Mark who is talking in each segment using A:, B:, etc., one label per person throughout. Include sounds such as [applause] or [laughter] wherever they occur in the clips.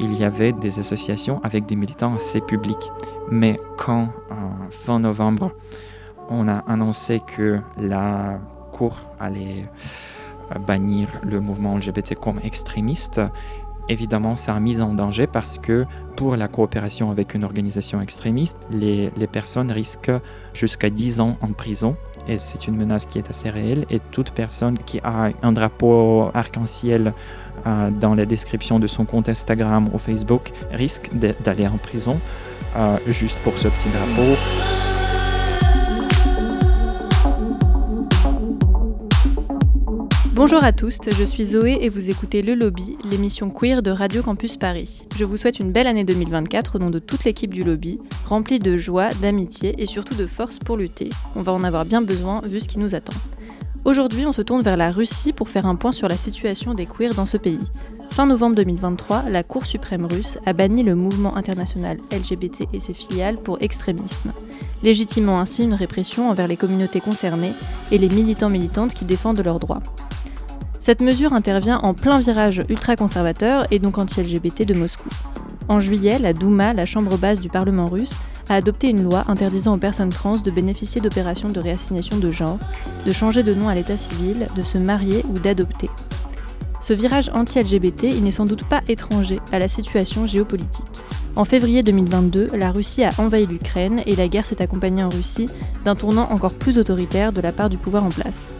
A: il y avait des associations avec des militants assez publics. Mais quand, fin novembre, on a annoncé que la Cour allait euh, bannir le mouvement LGBT comme extrémiste, évidemment, ça a mis en danger parce que pour la coopération avec une organisation extrémiste, les, personnes risquent jusqu'à 10 ans en prison. Et c'est une menace qui est assez réelle. Et toute personne qui a un drapeau arc-en-ciel euh, dans la description de son compte Instagram ou Facebook risque d'aller en prison euh, juste pour ce petit drapeau.
B: Bonjour à tous, je suis Zoé et vous écoutez Le Lobby, l'émission queer de Radio Campus Paris. Je vous souhaite une belle année 2024 au nom de toute l'équipe du Lobby, remplie de joie, d'amitié et surtout de force pour lutter. On va en avoir bien besoin vu ce qui nous attend. Aujourd'hui, on se tourne vers la Russie pour faire un point sur la situation des queers dans ce pays. Fin novembre 2023, la Cour suprême russe a banni le mouvement international LGBT et ses filiales pour extrémisme, légitimant ainsi une répression envers les communautés concernées et les militants militantes qui défendent leurs droits. Cette mesure intervient en plein virage ultra-conservateur et donc anti-LGBT de Moscou. En juillet, la Douma, la chambre basse du Parlement russe, a adopté une loi interdisant aux personnes trans de bénéficier d'opérations de réassignation de genre, de changer de nom à l'état civil, de se marier ou d'adopter. Ce virage anti-LGBT, il n'est sans doute pas étranger à la situation géopolitique. En février 2022, la Russie a envahi l'Ukraine et la guerre s'est accompagnée en Russie d'un tournant encore plus autoritaire de la part du pouvoir en place.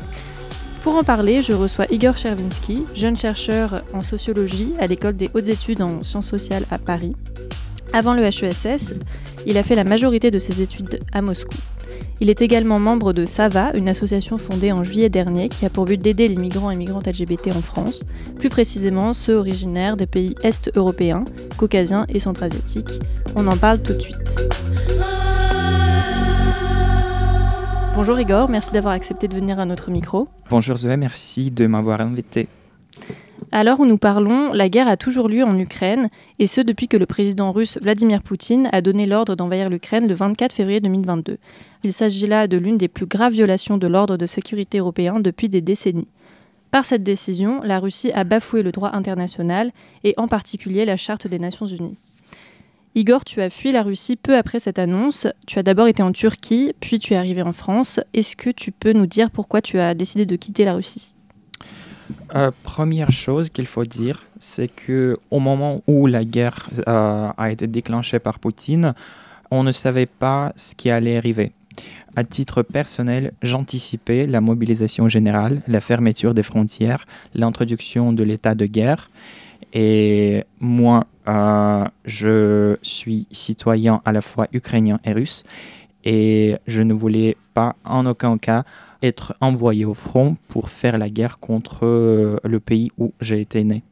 B: Pour en parler, je reçois Igor Chervinsky, jeune chercheur en sociologie à l'école des hautes études en sciences sociales à Paris. Avant le HESS, il a fait la majorité de ses études à Moscou. Il est également membre de SAVA, une association fondée en juillet dernier qui a pour but d'aider les migrants et migrantes LGBT en France, plus précisément ceux originaires des pays est-européens, caucasiens et centra-asiatiques. On en parle tout de suite. Bonjour Igor, merci d'avoir accepté de venir à notre micro.
A: Bonjour Zoé, merci de m'avoir invité.
B: À l'heure où nous parlons, la guerre a toujours lieu en Ukraine, et ce depuis que le président russe Vladimir Poutine a donné l'ordre d'envahir l'Ukraine le 24 février 2022. Il s'agit là de l'une des plus graves violations de l'ordre de sécurité européen depuis des décennies. Par cette décision, la Russie a bafoué le droit international, et en particulier la Charte des Nations Unies. Igor, tu as fui la Russie peu après cette annonce. Tu as d'abord été en Turquie, puis tu es arrivé en France. Est-ce que tu peux nous dire pourquoi tu as décidé de quitter la Russie?
A: Euh, Première chose qu'il faut dire, c'est que au moment où la guerre euh, a été déclenchée par Poutine, on ne savait pas ce qui allait arriver. À titre personnel, j'anticipais la mobilisation générale, la fermeture des frontières, l'introduction de l'état de guerre. Et moi, euh, je suis citoyen à la fois ukrainien et russe et je ne voulais pas en aucun cas être envoyé au front pour faire la guerre contre euh, le pays où j'ai été né.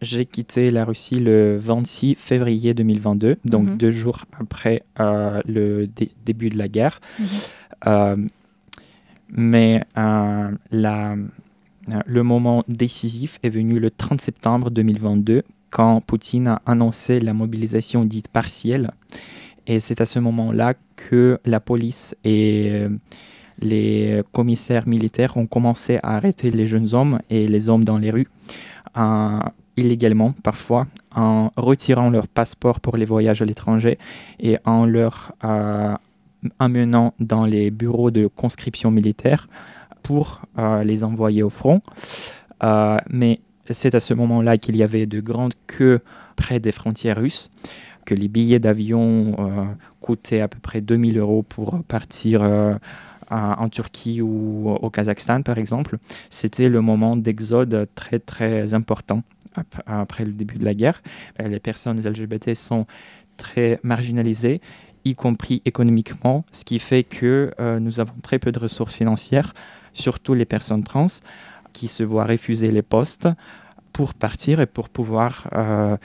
A: J'ai quitté la Russie le 26 février 2022, donc mhm. deux jours après euh, le début de la guerre. Mhm. mais la, le moment décisif est venu le 30 septembre 2022 quand Poutine a annoncé la mobilisation dite partielle. Et c'est à ce moment-là que la police et euh, les commissaires militaires ont commencé à arrêter les jeunes hommes et les hommes dans les rues, illégalement parfois, en retirant leur passeport pour les voyages à l'étranger et en leur euh, amenant dans les bureaux de conscription militaire pour euh, les envoyer au front. mais c'est à ce moment-là qu'il y avait de grandes queues près des frontières russes, que les billets d'avion euh, coûtaient à peu près 2000 euros pour partir euh, en Turquie ou au Kazakhstan, par exemple. C'était le moment d'exode très, très important après le début de la guerre. Euh, les personnes LGBT sont très marginalisées y compris économiquement, ce qui fait que nous avons très peu de ressources financières, surtout les personnes trans qui se voient refuser les postes pour partir et pour pouvoir euh,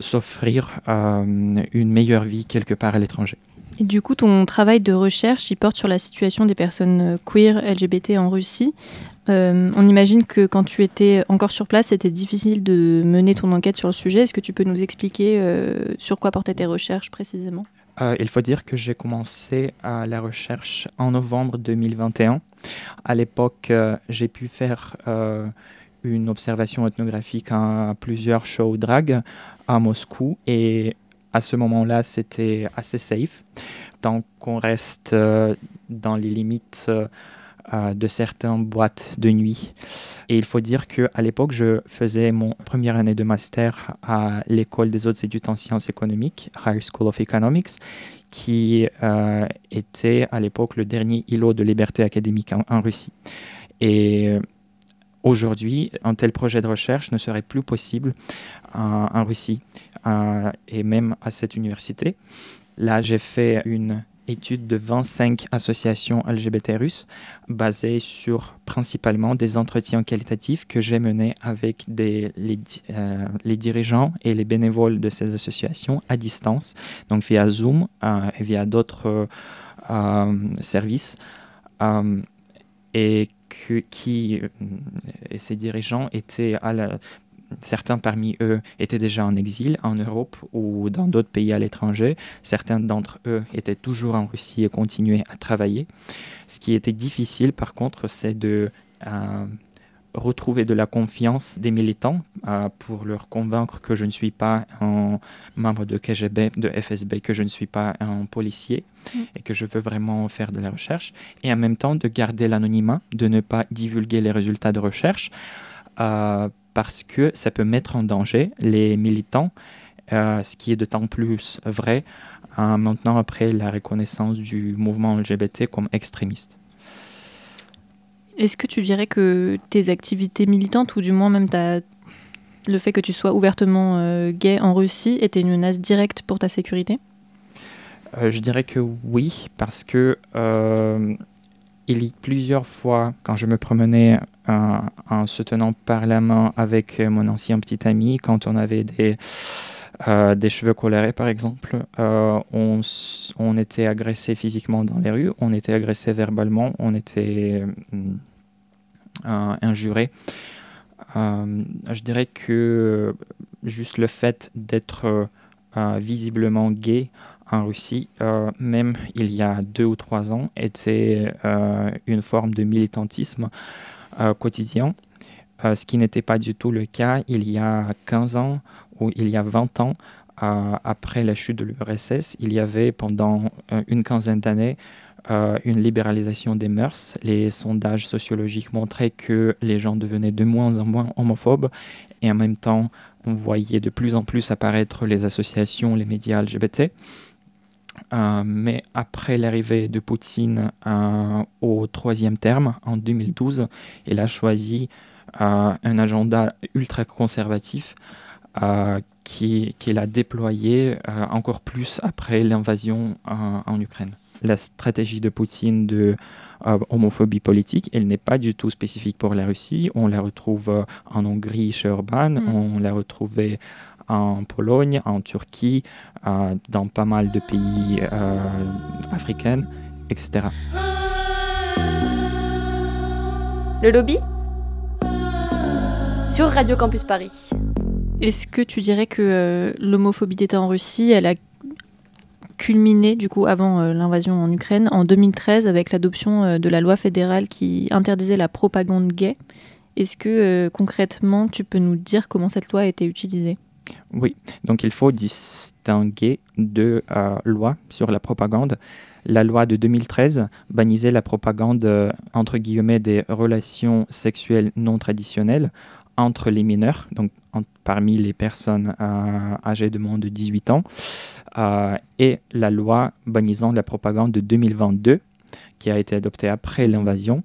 A: s'offrir euh, une meilleure vie quelque part à l'étranger.
B: Et du coup, ton travail de recherche, il porte sur la situation des personnes euh, queer LGBT en Russie. on imagine que quand tu étais encore sur place, c'était difficile de mener ton enquête sur le sujet. Est-ce que tu peux nous expliquer sur quoi portaient tes recherches précisément?
A: Il faut dire que j'ai commencé à la recherche en novembre 2021. À l'époque, j'ai pu faire une observation ethnographique à plusieurs shows drag à Moscou et à ce moment-là, c'était assez safe, tant qu'on reste euh, dans les limites euh, de certaines boîtes de nuit. Et il faut dire qu'à l'époque, je faisais mon première année de master à l'école des autres études en sciences économiques, Higher School of Economics, qui euh, était à l'époque le dernier îlot de liberté académique en, Russie. Et aujourd'hui, un tel projet de recherche ne serait plus possible en Russie et même à cette université. Là, j'ai fait une étude de 25 associations LGBT russes basées sur principalement des entretiens qualitatifs que j'ai menés avec les, euh, les, dirigeants et les bénévoles de ces associations à distance, donc via Zoom euh, et via d'autres euh, services. et que, qui, et ces dirigeants étaient à la, Certains parmi eux étaient déjà en exil en Europe ou dans d'autres pays à l'étranger. Certains d'entre eux étaient toujours en Russie et continuaient à travailler. Ce qui était difficile, par contre, c'est de euh, retrouver de la confiance des militants euh, pour leur convaincre que je ne suis pas un membre de KGB, de FSB, que je ne suis pas un policier mm. et que je veux vraiment faire de la recherche. Et en même temps, de garder l'anonymat, de ne pas divulguer les résultats de recherche. Euh, parce que ça peut mettre en danger les militants, euh, ce qui est d'autant plus vrai euh, maintenant après la reconnaissance du mouvement LGBT comme extrémiste.
B: Est-ce que tu dirais que tes activités militantes, ou du moins même ta... le fait que tu sois ouvertement euh, gay en Russie, était une menace directe pour ta sécurité?
A: Je dirais que oui, parce que il y a plusieurs fois, quand je me promenais euh, en se tenant par la main avec mon ancien petit ami, quand on avait des, euh, des cheveux colorés par exemple, euh, on, on, était agressé physiquement dans les rues, on était agressé verbalement, on était injuré. je dirais que juste le fait d'être visiblement gay en Russie, euh, même il y a deux ou trois ans, était euh, une forme de militantisme euh, quotidien, ce qui n'était pas du tout le cas il y a 15 ans ou il y a 20 ans. après la chute de l'URSS, il y avait pendant une quinzaine d'années une libéralisation des mœurs. Les sondages sociologiques montraient que les gens devenaient de moins en moins homophobes et en même temps, on voyait de plus en plus apparaître les associations, les médias LGBT. Euh, mais après l'arrivée de Poutine euh, au troisième terme, en 2012, il a choisi euh, un agenda ultra conservatif qu'il a déployé encore plus après l'invasion en Ukraine. La stratégie de Poutine de homophobie politique, elle n'est pas du tout spécifique pour la Russie. On la retrouve en Hongrie chez Orban, mm. on l'a retrouvée en Pologne, en Turquie, euh, dans pas mal de pays euh, africains, etc.
B: Le lobby sur Radio Campus Paris. Est-ce que tu dirais que euh, l'homophobie d'État en Russie, elle a culminé du coup avant l'invasion en Ukraine en 2013 avec l'adoption de la loi fédérale qui interdisait la propagande gay? Est-ce que concrètement tu peux nous dire comment cette loi a été utilisée?
A: Oui, donc il faut distinguer deux euh, lois sur la propagande. La loi de 2013 bannissait la propagande, euh, entre guillemets, des relations sexuelles non traditionnelles entre les mineurs, donc parmi les personnes euh, âgées de moins de 18 ans, et la loi bannissant la propagande de 2022, qui a été adoptée après l'invasion,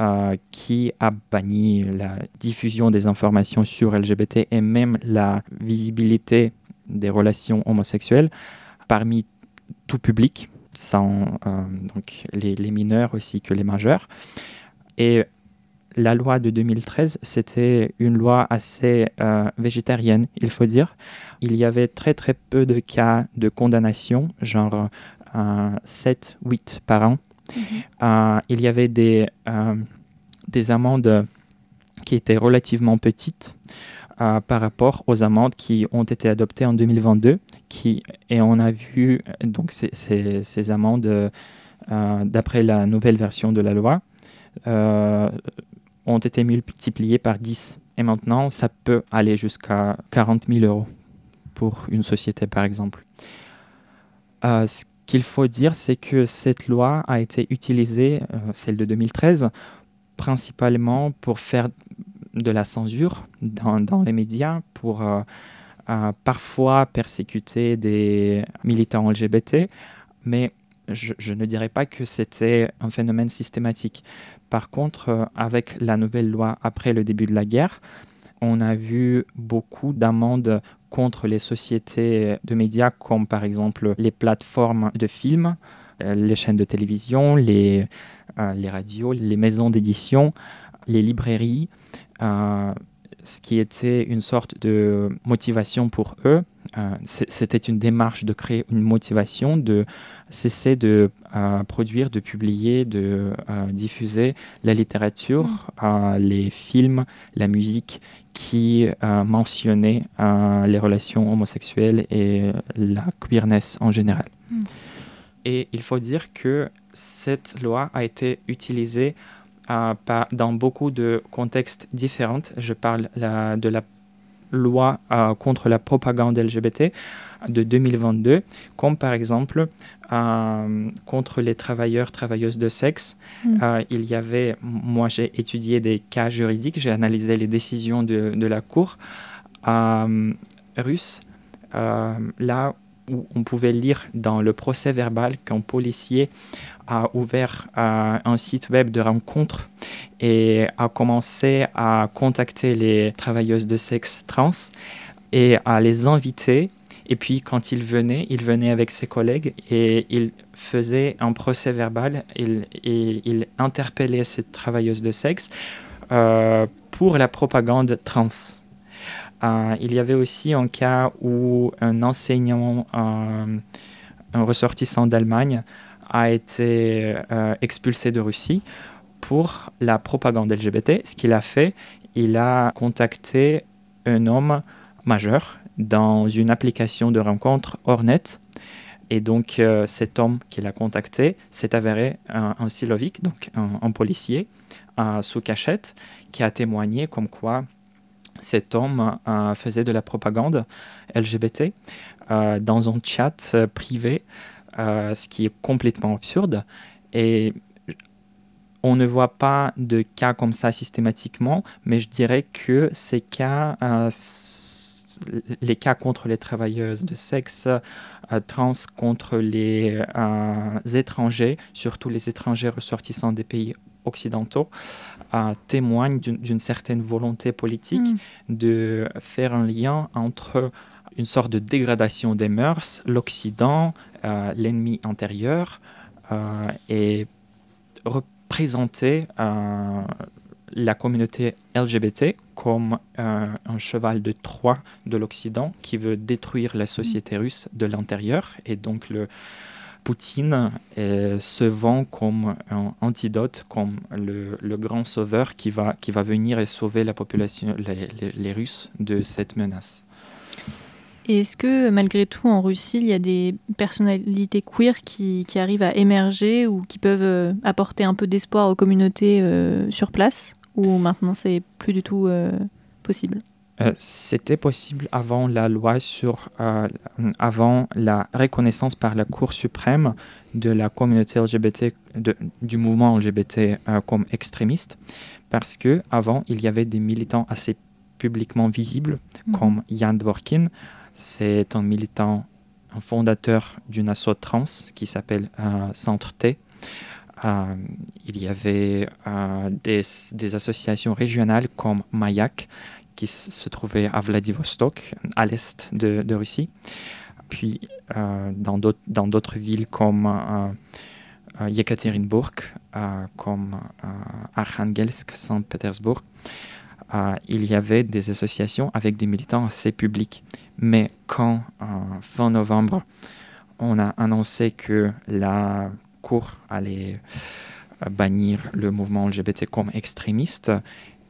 A: euh, qui a banni la diffusion des informations sur LGBT et même la visibilité des relations homosexuelles parmi tout public, sans euh, donc les, mineurs aussi que les majeurs. Et la loi de 2013, c'était une loi assez euh, végétarienne, il faut dire. Il y avait très très peu de cas de condamnation, genre 7-8 par an Euh, il y avait des, euh, des amendes qui étaient relativement petites euh, par rapport aux amendes qui ont été adoptées en 2022. Qui, et on a vu donc ces, amendes, d'après la nouvelle version de la loi, ont été multipliés par 10. Et maintenant, ça peut aller jusqu'à 40 000 euros pour une société, par exemple. Qu'il faut dire, c'est que cette loi a été utilisée, euh, celle de 2013, principalement pour faire de la censure dans, les médias, pour euh, parfois persécuter des militants LGBT, mais je ne dirais pas que c'était un phénomène systématique. Par contre, avec la nouvelle loi après le début de la guerre, on a vu beaucoup d'amendes contre les sociétés de médias comme par exemple les plateformes de films, euh, les chaînes de télévision, les, euh, les radios, les maisons d'édition, les librairies, euh, ce qui était une sorte de motivation pour eux. C'était une démarche de créer une motivation, de cesser de produire, de publier, de diffuser la littérature, mmh. les films, la musique qui euh, mentionnait euh, les relations homosexuelles et la queerness en général. Hmm. Et il faut dire que cette loi a été utilisée euh, dans beaucoup de contextes différents. Je parle de la loi contre la propagande LGBT de 2022, comme par exemple euh, contre les travailleurs, travailleuses de sexe. Mm. Euh, il y avait, moi j'ai étudié des cas juridiques, j'ai analysé les décisions de, de la Cour euh, russe, là où on pouvait lire dans le procès verbal qu'un policier a ouvert un site web de rencontre et a commencé à contacter les travailleuses de sexe trans et à les inviter et puis, quand il venait, il venait avec ses collègues et il faisait un procès verbal et il interpellait ces travailleuses de sexe euh, pour la propagande trans. Euh, il y avait aussi un cas où un enseignant, euh, un ressortissant d'Allemagne, a été expulsé de Russie pour la propagande LGBT. Ce qu'il a fait, il a contacté un homme majeur dans une application de rencontre hors net. Et donc, euh, cet homme qui l'a contacté s'est avéré un, un Silovic, donc un, policier euh, sous cachette, qui a témoigné comme quoi cet homme euh, faisait de la propagande LGBT dans un chat privé, ce qui est complètement absurde. Et on ne voit pas de cas comme ça systématiquement, mais je dirais que ces cas les cas contre les travailleuses de sexe euh, trans, contre les euh, étrangers, surtout les étrangers ressortissants des pays occidentaux, euh, témoignent d'une certaine volonté politique mm. de faire un lien entre une sorte de dégradation des mœurs, l'Occident, l'ennemi intérieur, et représenter la communauté LGBT comme euh, un cheval de Troie de l'Occident qui veut détruire la société mm. russe de l'intérieur. Et donc, le, Poutine euh, se vend comme un antidote, comme le, grand sauveur qui va, qui va venir et sauver la population, les, Russes de cette menace.
B: Et est-ce que malgré tout en Russie, il y a des personnalités queer qui, arrivent à émerger ou qui peuvent euh, apporter un peu d'espoir aux communautés sur place? Ou maintenant c'est plus du tout euh, possible?
A: Euh, C'était possible avant la loi sur, euh, avant la reconnaissance par la Cour suprême de la communauté LGBT, de, du mouvement LGBT comme extrémiste, parce que avant il y avait des militants assez publiquement visibles, mhm. comme Jan Dvorkin. C'est un militant, un fondateur d'une asso trans qui s'appelle Centre T. Euh, il y avait euh, des, associations régionales comme Mayak, qui se trouvait à Vladivostok, à l'est de, Russie. Puis euh, dans d'autres villes comme Yekaterinburg, comme Arkhangelsk, Saint-Pétersbourg, il y avait des associations avec des militants assez publics. Mais quand, fin novembre, on a annoncé que la Cour allait euh, bannir le mouvement LGBT comme extrémiste,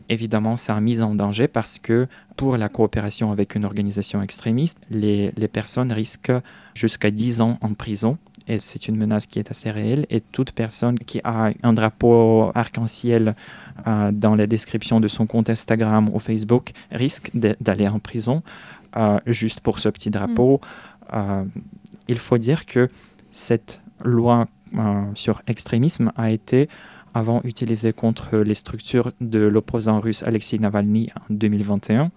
A: évidemment, ça a mis en danger parce que pour la coopération avec une organisation extrémiste, les, les personnes risquent jusqu'à 10 ans en prison et c'est une menace qui est assez réelle. Et toute personne qui a un drapeau arc-en-ciel euh, dans la description de son compte Instagram ou Facebook risque d'aller en prison euh, juste pour ce petit drapeau. Mm. Euh, il faut dire que cette loi sur extrémisme a été avant utilisée contre les structures de l'opposant russe Alexei Navalny en 2021.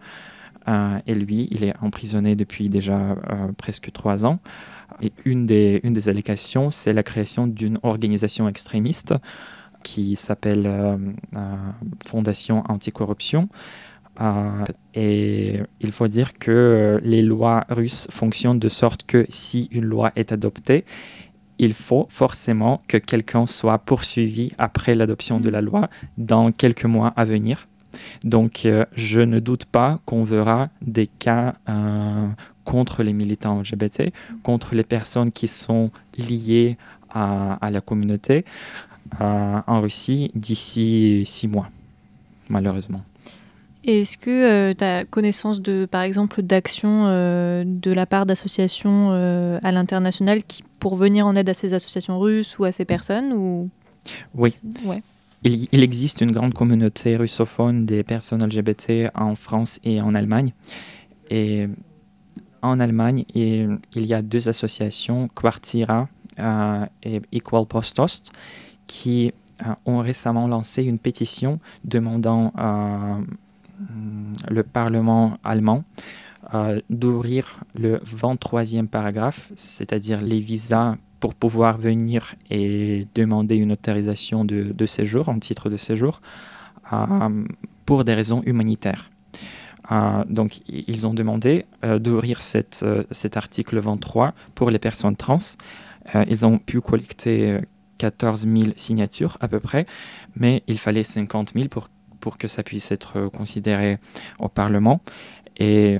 A: et lui, il est emprisonné depuis déjà presque trois ans. Et une des, une des allégations, c'est la création d'une organisation extrémiste qui s'appelle euh, euh, Fondation Anticorruption. Euh, et il faut dire que les lois russes fonctionnent de sorte que si une loi est adoptée, il faut forcément que quelqu'un soit poursuivi après l'adoption de la loi dans quelques mois à venir. Donc, je ne doute pas qu'on verra des cas contre les militants LGBT, contre les personnes qui sont liées à, la communauté euh, en Russie d'ici six mois, malheureusement.
B: Est-ce que euh, tu as connaissance de, par exemple, d'actions euh, de la part d'associations à l'international qui, pour venir en aide à ces associations russes ou à ces personnes ou...
A: Oui. Ouais. Il, il, existe une grande communauté russophone des personnes LGBT en France et en Allemagne. Et en Allemagne, il, y a deux associations, Quartira euh, et Equal Post qui euh, ont récemment lancé une pétition demandant euh, le Parlement allemand d'ouvrir le 23e paragraphe, c'est-à-dire les visas pour pouvoir venir et demander une autorisation de, séjour, en titre de séjour, pour des raisons humanitaires. Euh, donc, ils ont demandé euh, d'ouvrir euh, cet article 23 pour les personnes trans. ils ont pu collecter 14 000 signatures à peu près, mais il fallait 50 000 pour, pour que ça puisse être considéré au Parlement. Et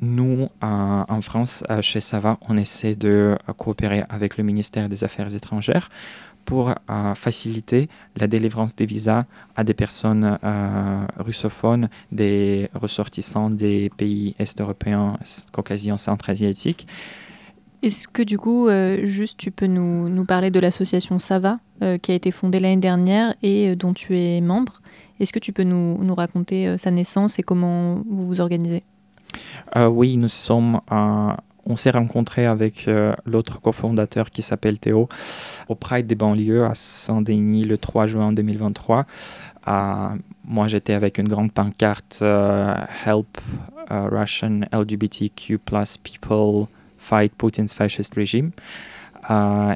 A: nous, en France, chez Sava, on essaie de coopérer avec le ministère des Affaires étrangères pour euh, faciliter la délivrance des visas à des personnes euh, russophones, des ressortissants des pays est-européens, caucasiens, centra-asiatiques.
B: Est-ce que du coup, euh, juste tu peux nous, nous parler de l'association Sava, qui a été fondée l'année dernière et dont tu es membre? Est-ce que tu peux nous, nous raconter sa naissance et comment vous vous organisez?
A: Oui, nous sommes on s'est rencontré avec euh, l'autre cofondateur qui s'appelle Théo au Pride des banlieues à Saint-Denis le 3 juin 2023. Euh, moi, j'étais avec une grande pancarte euh, Help Russian LGBTQ people fight Putin's fascist regime.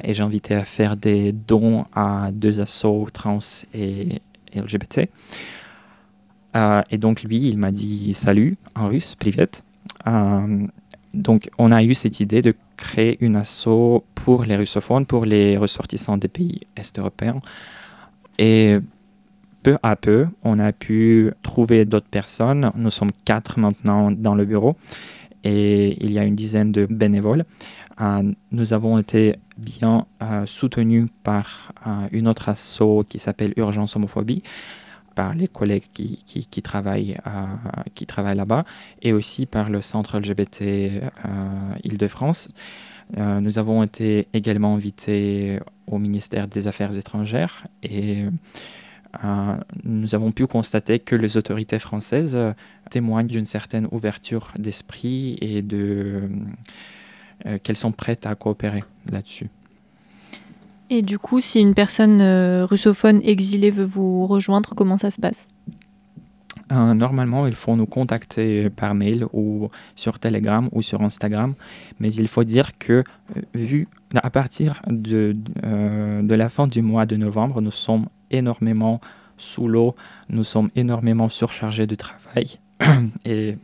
A: et j'invitais à faire des dons à deux assos trans et, LGBT. et donc lui, il m'a dit salut en russe, privet donc, on a eu cette idée de créer une asso pour les russophones, pour les ressortissants des pays est-européens. Et peu à peu, on a pu trouver d'autres personnes. Nous sommes quatre maintenant dans le bureau et il y a une dizaine de bénévoles. Euh, nous avons été bien euh, soutenus par euh, une autre asso qui s'appelle Urgence Homophobie par les collègues qui, travaillent, là-bas et aussi par le centre LGBT Île-de-France. Nous avons été également invités au ministère des Affaires étrangères et nous avons pu constater que les autorités françaises témoignent d'une certaine ouverture d'esprit et de qu'elles sont prêtes à coopérer là-dessus.
B: Et du coup, si une personne euh, russophone exilée veut vous rejoindre, comment ça se passe?
A: Euh, Normalement, il faut nous contacter par mail ou sur Telegram ou sur Instagram. Mais il faut dire que, euh, vu à partir de, de la fin du mois de novembre, nous sommes énormément sous l'eau, nous sommes énormément surchargés de travail. [clears throat] Et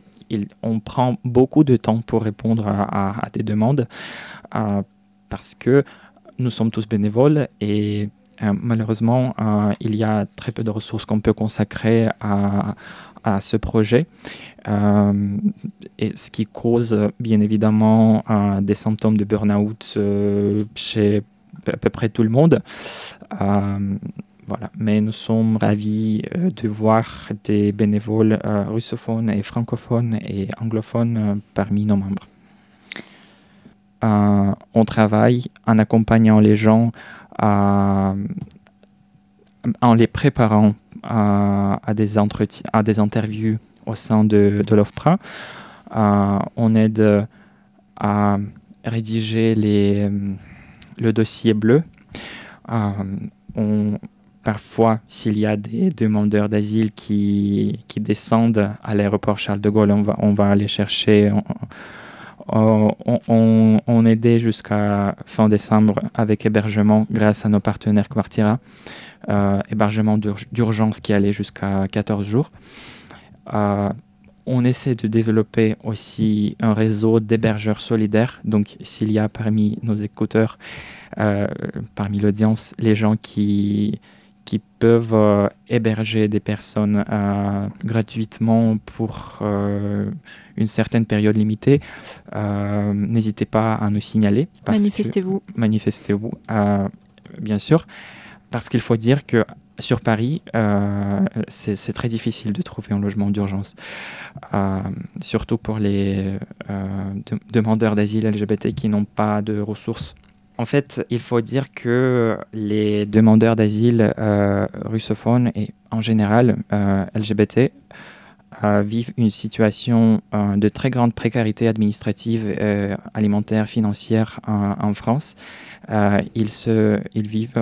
A: on prend beaucoup de temps pour répondre à, des demandes parce que nous sommes tous bénévoles et euh, malheureusement, euh, il y a très peu de ressources qu'on peut consacrer à, à ce projet, euh, et ce qui cause bien évidemment des symptômes de burn-out chez à peu près tout le monde. Voilà. Mais nous sommes ravis de voir des bénévoles russophones et francophones et anglophones parmi nos membres. on travaille en accompagnant les gens en les préparant à, des, à des interviews au sein de, de l'OFPRA. on aide à rédiger les, le dossier bleu. on, parfois, s'il y a des demandeurs d'asile qui, descendent à l'aéroport Charles de Gaulle, on va, on aller chercher. On, on, on aidait jusqu'à fin décembre avec hébergement grâce à nos partenaires Quartira. Euh, hébergement d'urgence qui allait jusqu'à 14 jours. Euh, on essaie de développer aussi un réseau d'hébergeurs solidaires. Donc, s'il y a parmi nos écouteurs, euh, parmi l'audience, les gens qui, qui peuvent euh, héberger des personnes euh, gratuitement pour euh, une certaine période limitée, n'hésitez pas à nous signaler.
B: Manifestez-vous.
A: Manifestez-vous, bien sûr, parce qu'il faut dire que sur Paris, c'est très difficile de trouver un logement d'urgence, surtout pour les demandeurs d'asile LGBT qui n'ont pas de ressources en fait, il faut dire que les demandeurs d'asile euh, russophones et en général euh, LGBT euh, vivent une situation de très grande précarité administrative, alimentaire, financière en France. ils, vivent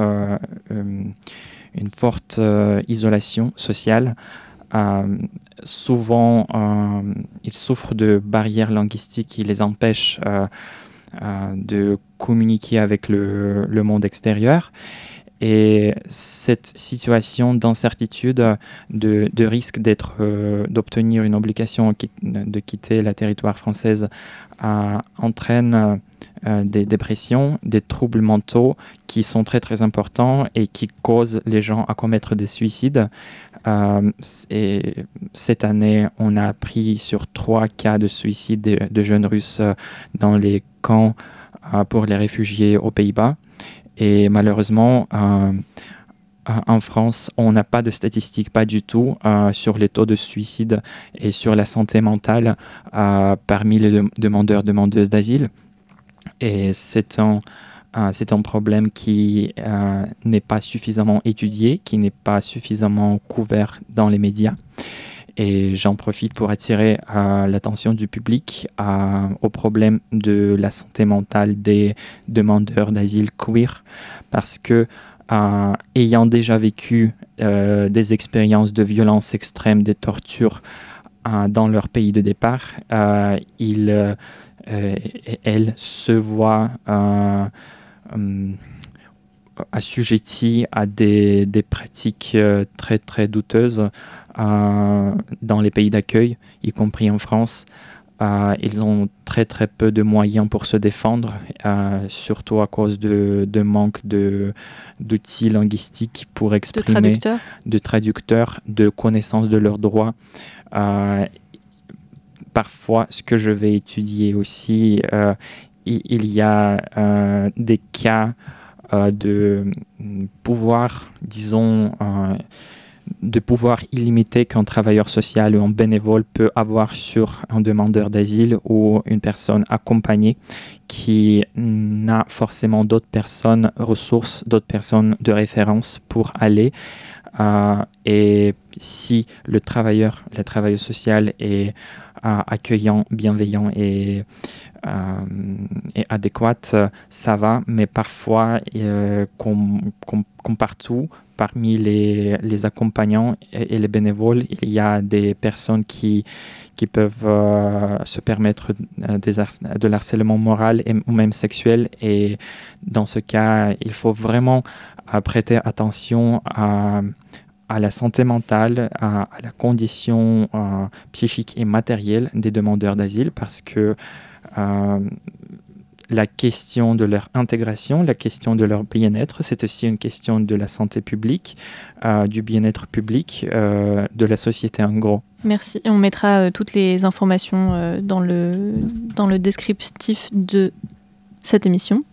A: une forte isolation sociale. souvent, ils souffrent de barrières linguistiques qui les empêchent de communiquer avec le, monde extérieur. Et cette situation d'incertitude, de, de, risque d'être, euh, d'obtenir une obligation de quitter la territoire française euh, entraîne des dépressions, des troubles mentaux qui sont très très importants et qui causent les gens à commettre des suicides. Et cette année, on a appris sur trois cas de suicide de, jeunes Russes dans les camps euh, pour les réfugiés aux Pays-Bas. Et malheureusement, euh, en France, on n'a pas de statistiques, pas du tout, euh, sur les taux de suicide et sur la santé mentale parmi les demandeurs, demandeuses d'asile. Et c'est un, c'est un problème qui n'est pas suffisamment étudié, qui n'est pas suffisamment couvert dans les médias. Et j'en profite pour attirer euh, l'attention du public euh, au problème de la santé mentale des demandeurs d'asile queer, parce que euh, ayant déjà vécu des expériences de violence extrême, des tortures dans leur pays de départ, ils, elles se voient assujettis à des, des pratiques très très douteuses euh, dans les pays d'accueil, y compris en France. Euh, ils ont très très peu de moyens pour se défendre, euh, surtout à cause de, de manque d'outils linguistiques pour exprimer,
B: de
A: traducteurs, de, connaissances de leurs droits. parfois, ce que je vais étudier aussi, il, y a des cas de pouvoir, disons, de pouvoir illimité qu'un travailleur social ou un bénévole peut avoir sur un demandeur d'asile ou une personne accompagnée qui n'a forcément d'autres personnes ressources, d'autres personnes de référence pour aller. Euh, et si le travailleur, la travailleuse sociale est euh, accueillant, bienveillant et, euh, et adéquate, ça va, mais parfois, comme partout, parmi les, accompagnants et, les bénévoles, il y a des personnes qui, qui peuvent euh, se permettre euh, de l'harcèlement moral ou même sexuel. Et dans ce cas, il faut vraiment euh, prêter attention à la santé mentale, à, la condition psychique et matérielle des demandeurs d'asile parce que la question de leur intégration, la question de leur bien-être, c'est aussi une question de la santé publique, euh, du bien-être public, euh, de la société en gros.
B: Merci. On mettra euh, toutes les informations dans, le, dans le descriptif de cette émission.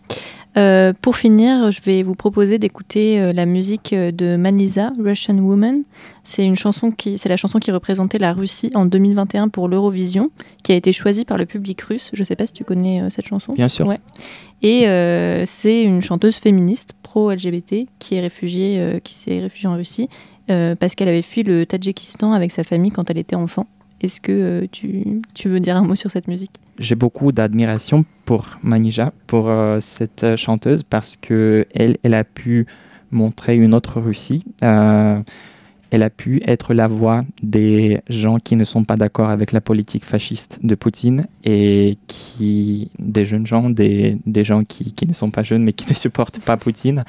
B: Euh, pour finir, je vais vous proposer d'écouter euh, la musique de Manisa, Russian Woman. C'est une chanson qui, c'est la chanson qui représentait la Russie en 2021 pour l'Eurovision, qui a été choisie par le public russe. Je ne sais pas si tu connais cette chanson.
C: Bien sûr.
B: Ouais. Et c'est une chanteuse féministe pro-LGBT qui est réfugiée, qui s'est réfugiée en Russie parce qu'elle avait fui le Tadjikistan avec sa famille quand elle était enfant. Est-ce que euh, tu, tu, veux dire un mot sur cette musique?
C: J'ai beaucoup d'admiration pour Manija, pour euh, cette euh, chanteuse, parce que elle, elle a pu montrer une autre Russie. elle a pu être la voix des gens qui ne sont pas d'accord avec la politique fasciste de Poutine et qui, des jeunes gens, des, gens qui, qui, ne sont pas jeunes mais qui ne [laughs] supportent pas Poutine.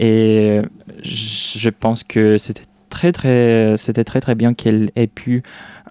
C: et je pense que c'était très très, c'était très très bien qu'elle ait pu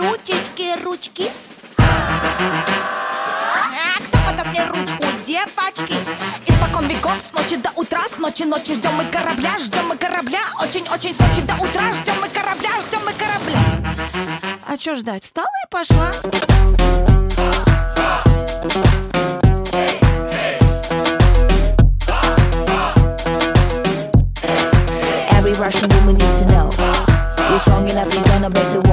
C: ручечки, ручки. А кто мне ручку, девочки? Испокон веков, с ночи до утра, с ночи ночи ждем мы корабля, ждем мы корабля, очень-очень с ночи до утра, ждем мы корабля, ждем мы корабля. А чё ждать? Встала и пошла. Every Russian woman needs to know You're strong enough, you're gonna break the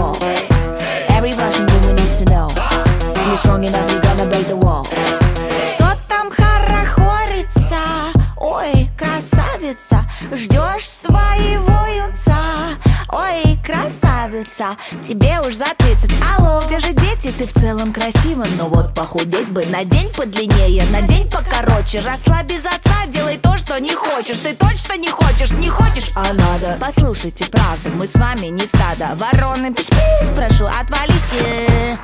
C: красавица, тебе уж за 30 Алло, где же дети? Ты в целом красива. Но вот похудеть бы на день подлиннее. На день покороче. Росла без отца, делай то, что не хочешь. Ты точно не хочешь, не хочешь, а надо. Послушайте, правда, мы с вами не стадо. Вороны, пиш-пиш, прошу, отвалите.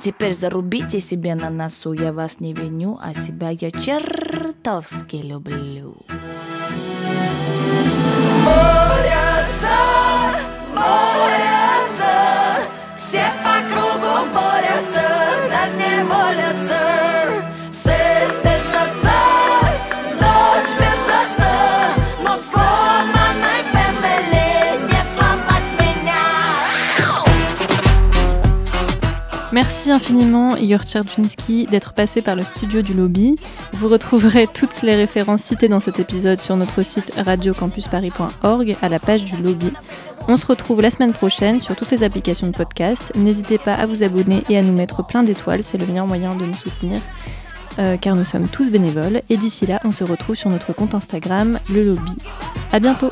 C: Теперь зарубите себе на носу. Я вас не виню, а себя я чертовски люблю все по кругу.
B: Merci infiniment Igor d'être passé par le studio du lobby. Vous retrouverez toutes les références citées dans cet épisode sur notre site radiocampusparis.org à la page du lobby. On se retrouve la semaine prochaine sur toutes les applications de podcast. N'hésitez pas à vous abonner et à nous mettre plein d'étoiles, c'est le meilleur moyen de nous soutenir. Euh, car nous sommes tous bénévoles et d'ici là on se retrouve sur notre compte Instagram le lobby. À bientôt